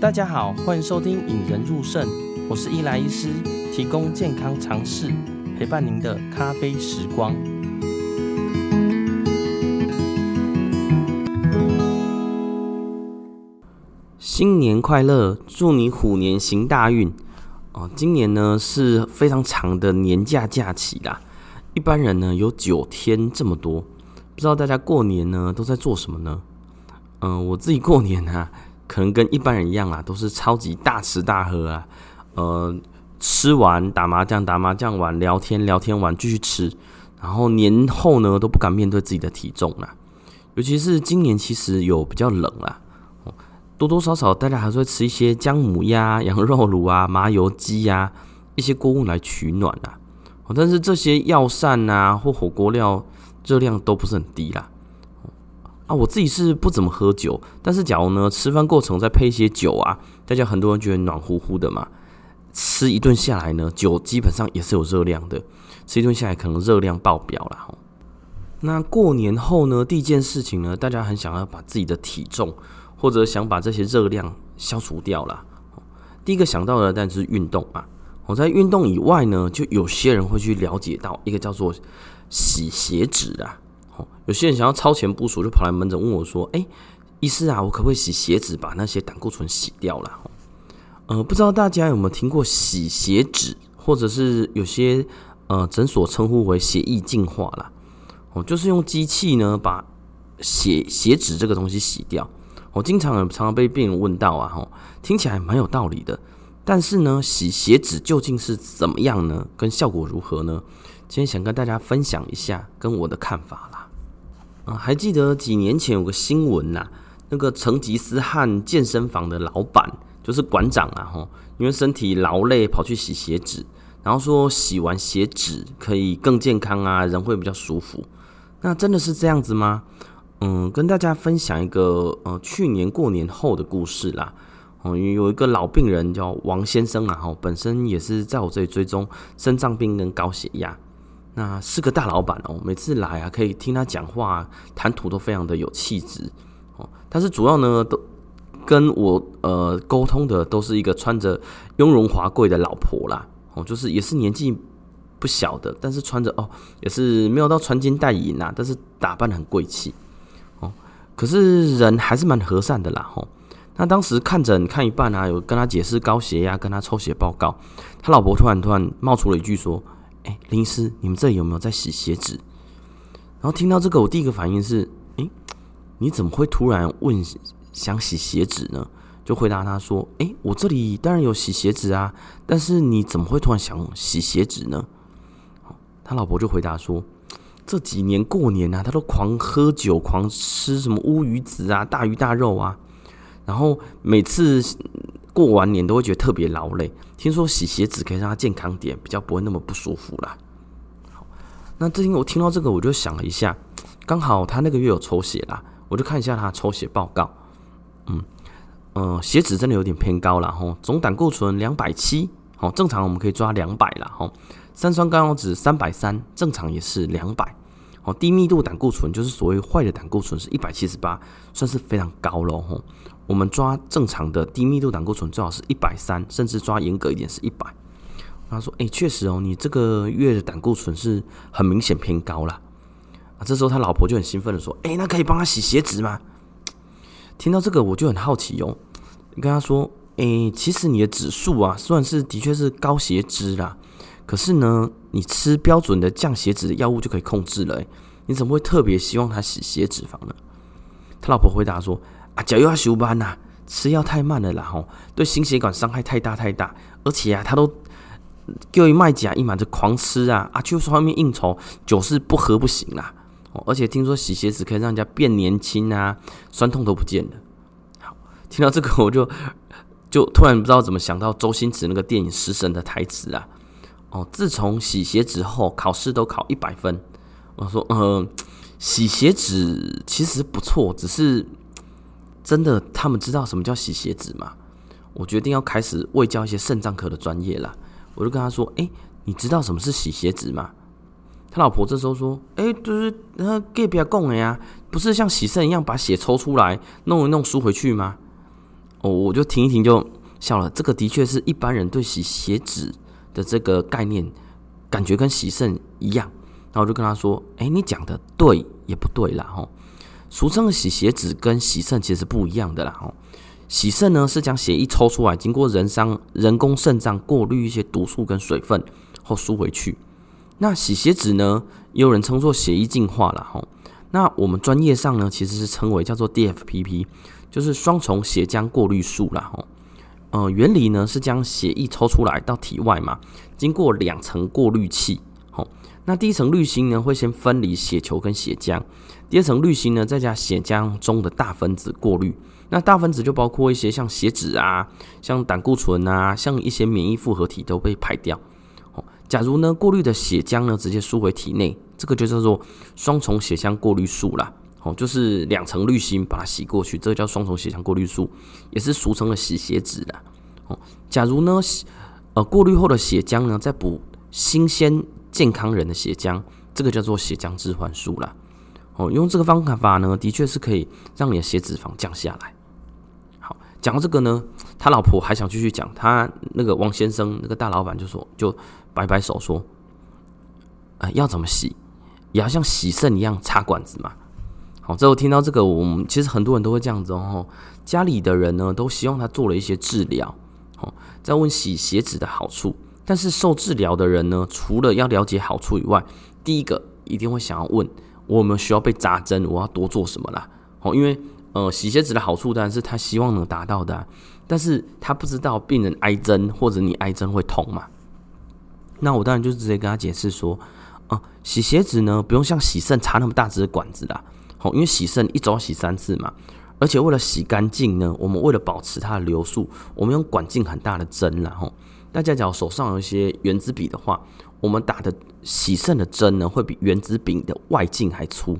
大家好，欢迎收听《引人入胜》，我是伊莱医师，提供健康常识，陪伴您的咖啡时光。新年快乐，祝你虎年行大运哦！今年呢是非常长的年假假期啦，一般人呢有九天这么多，不知道大家过年呢都在做什么呢？嗯、我自己过年啊，可能跟一般人一样啊，都是超级大吃大喝啊。呃，吃完打麻将，打麻将完聊天，聊天完继续吃。然后年后呢，都不敢面对自己的体重啦。尤其是今年，其实有比较冷啊，多多少少大家还是会吃一些姜母鸭、羊肉炉啊、麻油鸡呀一些锅物来取暖啊。但是这些药膳啊或火锅料热量都不是很低啦。啊，我自己是不怎么喝酒，但是假如呢，吃饭过程再配一些酒啊，大家很多人觉得暖乎乎的嘛。吃一顿下来呢，酒基本上也是有热量的，吃一顿下来可能热量爆表了。那过年后呢，第一件事情呢，大家很想要把自己的体重或者想把这些热量消除掉了。第一个想到的，当然就是运动啊。我在运动以外呢，就有些人会去了解到一个叫做洗血脂啊。有些人想要超前部署，就跑来门诊问我说：“哎，医师啊，我可不可以洗血脂，把那些胆固醇洗掉了？”呃，不知道大家有没有听过洗血脂，或者是有些呃诊所称呼为血液净化啦。哦，就是用机器呢把血血脂这个东西洗掉。我经常常常被病人问到啊，吼，听起来蛮有道理的。但是呢，洗血脂究竟是怎么样呢？跟效果如何呢？今天想跟大家分享一下跟我的看法啦。还记得几年前有个新闻呐，那个成吉思汗健身房的老板就是馆长啊，吼，因为身体劳累跑去洗血脂，然后说洗完血脂可以更健康啊，人会比较舒服。那真的是这样子吗？嗯，跟大家分享一个呃去年过年后的故事啦。哦，有一个老病人叫王先生啊，吼，本身也是在我这里追踪肾脏病跟高血压。那是个大老板哦，每次来啊，可以听他讲话，谈吐都非常的有气质哦。但是主要呢，都跟我呃沟通的都是一个穿着雍容华贵的老婆啦，哦，就是也是年纪不小的，但是穿着哦也是没有到穿金戴银呐，但是打扮很贵气哦。可是人还是蛮和善的啦，吼。那当时看诊看一半啊，有跟他解释高血压，跟他抽血报告，他老婆突然突然冒出了一句说。哎，林师，你们这里有没有在洗血纸？然后听到这个，我第一个反应是：哎，你怎么会突然问想洗血脂呢？就回答他说：哎，我这里当然有洗血脂啊，但是你怎么会突然想洗血脂呢？他老婆就回答说：这几年过年啊，他都狂喝酒，狂吃什么乌鱼子啊、大鱼大肉啊，然后每次。过完年都会觉得特别劳累，听说洗血脂可以让他健康点，比较不会那么不舒服啦。那最近我听到这个，我就想了一下，刚好他那个月有抽血啦，我就看一下他抽血报告。嗯，呃，血脂真的有点偏高了吼，总胆固醇两百七，好，正常我们可以抓两百啦吼，三酸甘油酯三百三，正常也是两百，好，低密度胆固醇就是所谓坏的胆固醇是一百七十八，算是非常高了吼。我们抓正常的低密度胆固醇最好是一百三，甚至抓严格一点是一百。他说：“哎，确实哦，你这个月的胆固醇是很明显偏高了。”啊，这时候他老婆就很兴奋的说：“哎，那可以帮他洗血脂吗？”听到这个我就很好奇哦，跟他说：“哎，其实你的指数啊，虽然是的确是高血脂啦，可是呢，你吃标准的降血脂的药物就可以控制了。你怎么会特别希望他洗血脂肪呢？”他老婆回答说。啊，脚又要休班呐，吃药太慢了啦吼，对心血管伤害太大太大，而且啊，他都叫一卖假一满就狂吃啊，啊，就是外面应酬，酒是不喝不行啦，哦，而且听说洗血脂可以让人家变年轻啊，酸痛都不见了。好，听到这个我就就突然不知道怎么想到周星驰那个电影《食神》的台词啊，哦，自从洗鞋子后，考试都考一百分。我说，嗯，洗鞋子其实不错，只是。真的，他们知道什么叫洗鞋子吗？我决定要开始卫教一些肾脏科的专业了。我就跟他说：“哎、你知道什么是洗鞋子吗？”他老婆这时候说：“哎、就是那隔壁讲的呀，不是像洗肾一样把血抽出来弄一弄输回去吗？”哦，我就停一停就笑了。这个的确是一般人对洗鞋子的这个概念，感觉跟洗肾一样。然后我就跟他说：“哎，你讲的对也不对啦。吼，俗称的洗鞋子跟洗肾其实不一样的啦。吼，洗肾呢是将血液抽出来，经过人伤人工肾脏过滤一些毒素跟水分后输回去。那洗鞋子呢，也有人称作血液净化啦。吼，那我们专业上呢，其实是称为叫做 DFPP，就是双重血浆过滤术啦。吼，呃，原理呢是将血液抽出来到体外嘛，经过两层过滤器。那第一层滤芯呢，会先分离血球跟血浆；第二层滤芯呢，再加血浆中的大分子过滤。那大分子就包括一些像血脂啊、像胆固醇啊、像一些免疫复合体都被排掉。哦，假如呢过滤的血浆呢直接输回体内，这个就叫做双重血浆过滤术啦。哦，就是两层滤芯把它洗过去，这个叫双重血浆过滤术，也是俗称的洗血脂的。哦，假如呢呃过滤后的血浆呢再补新鲜。健康人的血浆，这个叫做血浆置换术啦。哦，用这个方法呢，的确是可以让你的血脂肪降下来。好，讲到这个呢，他老婆还想继续讲，他那个王先生那个大老板就说，就摆摆手说，呃，要怎么洗，也要像洗肾一样插管子嘛。好，最后听到这个，我们其实很多人都会这样子哦。家里的人呢，都希望他做了一些治疗，哦，在问洗鞋子的好处。但是受治疗的人呢，除了要了解好处以外，第一个一定会想要问：我们需要被扎针，我要多做什么啦？哦，因为呃，洗鞋子的好处当然是他希望能达到的，但是他不知道病人挨针或者你挨针会痛嘛。那我当然就直接跟他解释说：啊，洗鞋子呢，不用像洗肾插那么大支的管子啦。好，因为洗肾一周要洗三次嘛，而且为了洗干净呢，我们为了保持它的流速，我们用管径很大的针啦，吼。大家假如手上有一些原子笔的话，我们打的洗肾的针呢，会比原子笔的外径还粗。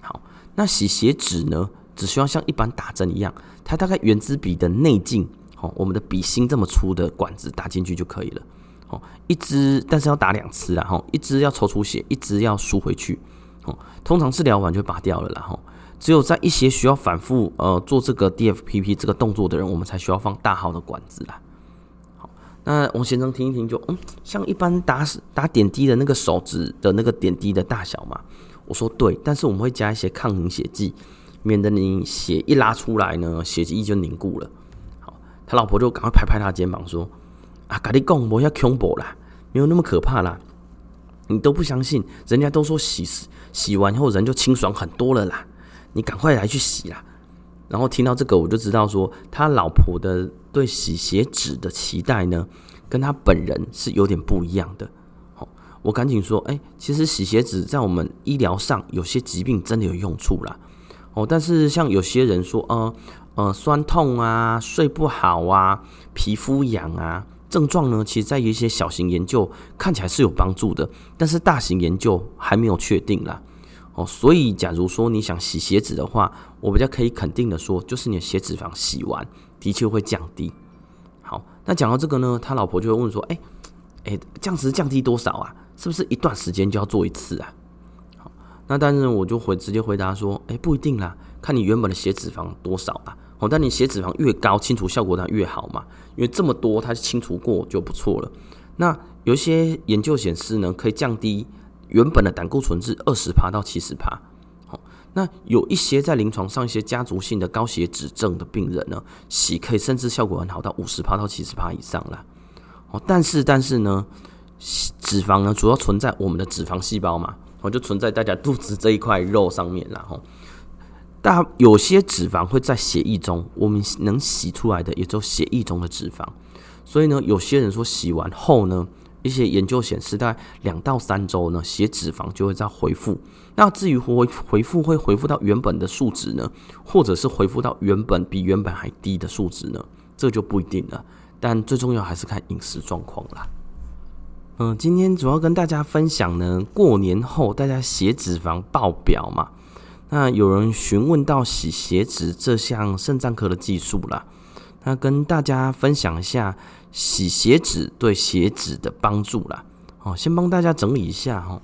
好，那洗血纸呢，只需要像一般打针一样，它大概原子笔的内径，好，我们的笔芯这么粗的管子打进去就可以了。好，一支，但是要打两次啊，哈，一支要抽出血，一支要输回去。哦，通常治疗完就拔掉了，然后只有在一些需要反复呃做这个 DFPP 这个动作的人，我们才需要放大号的管子啦。好那王先生听一听就嗯，像一般打打点滴的那个手指的那个点滴的大小嘛。我说对，但是我们会加一些抗凝血剂，免得你血一拉出来呢，血液就凝固了。好，他老婆就赶快拍拍他肩膀说：“啊，跟你讲，不要恐怖啦，没有那么可怕啦。你都不相信，人家都说洗洗完后人就清爽很多了啦。你赶快来去洗啦。”然后听到这个，我就知道说他老婆的对洗血脂的期待呢，跟他本人是有点不一样的。好，我赶紧说，哎，其实洗血脂在我们医疗上有些疾病真的有用处啦。哦，但是像有些人说，呃呃，酸痛啊，睡不好啊，皮肤痒啊，症状呢，其实在一些小型研究看起来是有帮助的，但是大型研究还没有确定啦。哦，所以假如说你想洗鞋子的话，我比较可以肯定的说，就是你的血脂肪洗完的确会降低。好，那讲到这个呢，他老婆就会问说：“哎，哎，降脂降低多少啊？是不是一段时间就要做一次啊？”好，那但是我就回直接回答说：“哎，不一定啦，看你原本的血脂肪多少啊。哦，但你血脂肪越高，清除效果当然越好嘛，因为这么多它清除过就不错了。那有一些研究显示呢，可以降低。”原本的胆固醇是二十趴到七十趴，好，那有一些在临床上一些家族性的高血脂症的病人呢，洗可以甚至效果很好到五十趴到七十趴以上啦。哦，但是但是呢，脂肪呢主要存在我们的脂肪细胞嘛，哦，就存在大家肚子这一块肉上面啦，吼，但有些脂肪会在血液中，我们能洗出来的也就血液中的脂肪，所以呢，有些人说洗完后呢。一些研究显示，大概两到三周呢，血脂肪就会再恢复。那至于回恢复会恢复到原本的数值呢，或者是恢复到原本比原本还低的数值呢？这就不一定了。但最重要还是看饮食状况啦。嗯、今天主要跟大家分享呢，过年后大家血脂肪爆表嘛。那有人询问到洗血脂这项肾脏科的技术啦，那跟大家分享一下。洗血脂对血脂的帮助啦，哦，先帮大家整理一下哈，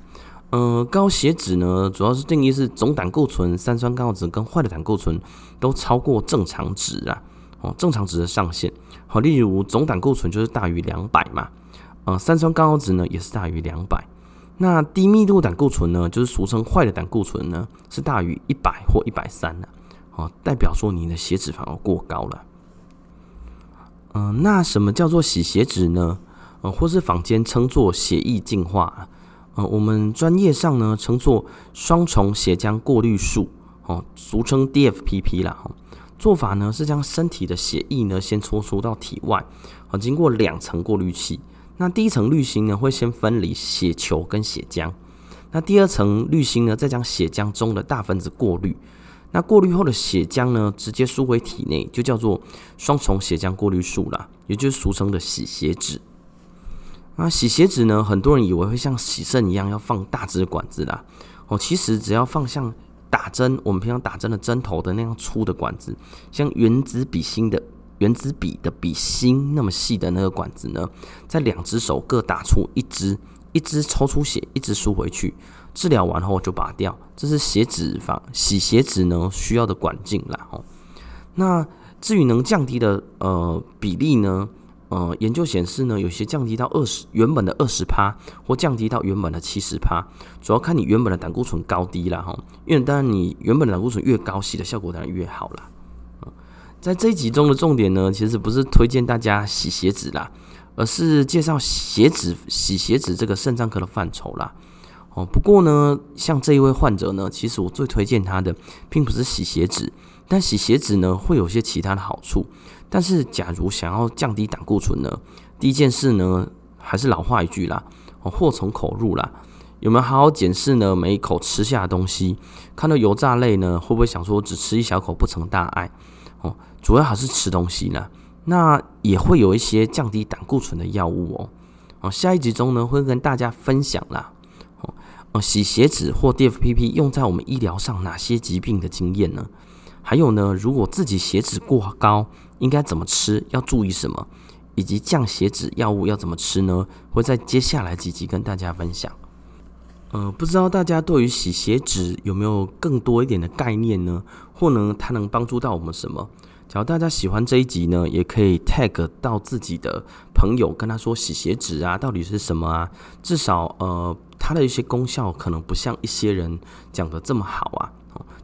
嗯，高血脂呢，主要是定义是总胆固醇、三酸甘油酯跟坏的胆固醇都超过正常值啊，哦，正常值的上限。好，例如总胆固醇就是大于两百嘛，呃，三酸甘油酯呢也是大于两百。那低密度胆固醇呢，就是俗称坏的胆固醇呢，是大于一百或一百三的。哦，代表说你的血脂反而过高了。嗯、那什么叫做洗血脂呢？呃，或是坊间称作血液净化。呃，我们专业上呢称作双重血浆过滤术，哦，俗称 DFPP 啦。哦，做法呢是将身体的血液呢先抽出到体外，哦，经过两层过滤器。那第一层滤芯呢会先分离血球跟血浆，那第二层滤芯呢再将血浆中的大分子过滤。那过滤后的血浆呢，直接输回体内，就叫做双重血浆过滤术啦，也就是俗称的洗血纸。那洗血纸呢，很多人以为会像洗肾一样要放大支管子啦，哦，其实只要放像打针，我们平常打针的针头的那样粗的管子，像原子笔芯的原子笔的笔芯那么细的那个管子呢，在两只手各打出一支，一支抽出血，一支输回去。治疗完后就拔掉，这是血脂肪洗血脂呢需要的管径啦。哦，那至于能降低的呃比例呢，呃，研究显示呢，有些降低到二十原本的二十趴，或降低到原本的七十趴，主要看你原本的胆固醇高低啦。哈。因为当然你原本的胆固醇越高，洗的效果当然越好啦。在这一集中的重点呢，其实不是推荐大家洗鞋子啦，而是介绍鞋子洗鞋子这个肾脏科的范畴啦。哦，不过呢，像这一位患者呢，其实我最推荐他的，并不是洗鞋子，但洗鞋子呢会有些其他的好处。但是，假如想要降低胆固醇呢，第一件事呢，还是老话一句啦，哦，祸从口入啦。有没有好好检视呢？每一口吃下的东西，看到油炸类呢，会不会想说只吃一小口不成大碍？主要还是吃东西啦。那也会有一些降低胆固醇的药物哦。哦，下一集中呢，会跟大家分享啦。哦，洗血脂或 DFPP 用在我们医疗上哪些疾病的经验呢？还有呢，如果自己血脂过高，应该怎么吃？要注意什么？以及降血脂药物要怎么吃呢？会在接下来几集跟大家分享。呃，不知道大家对于洗血脂有没有更多一点的概念呢？或呢，它能帮助到我们什么？假如大家喜欢这一集呢，也可以 tag 到自己的朋友，跟他说洗血脂啊，到底是什么啊？至少呃。它的一些功效可能不像一些人讲的这么好啊，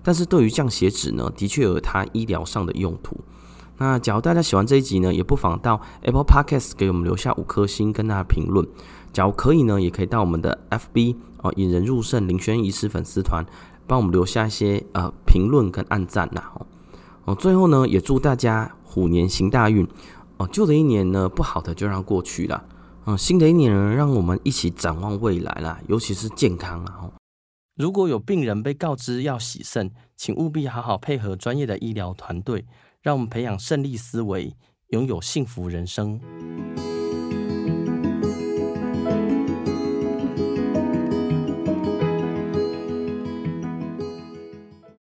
但是对于降血脂呢，的确有它医疗上的用途。那假如大家喜欢这一集呢，也不妨到 Apple Podcast 给我们留下五颗星跟大家评论。假如可以呢，也可以到我们的 FB 哦引人入胜林轩医师粉丝团，帮我们留下一些呃评论跟按赞呐。哦，最后呢，也祝大家虎年行大运哦，旧的一年呢，不好的就让过去了。嗯，新的一年呢，让我们一起展望未来啦，尤其是健康啊。如果有病人被告知要洗肾，请务必好好配合专业的医疗团队，让我们培养胜利思维，拥有幸福人生。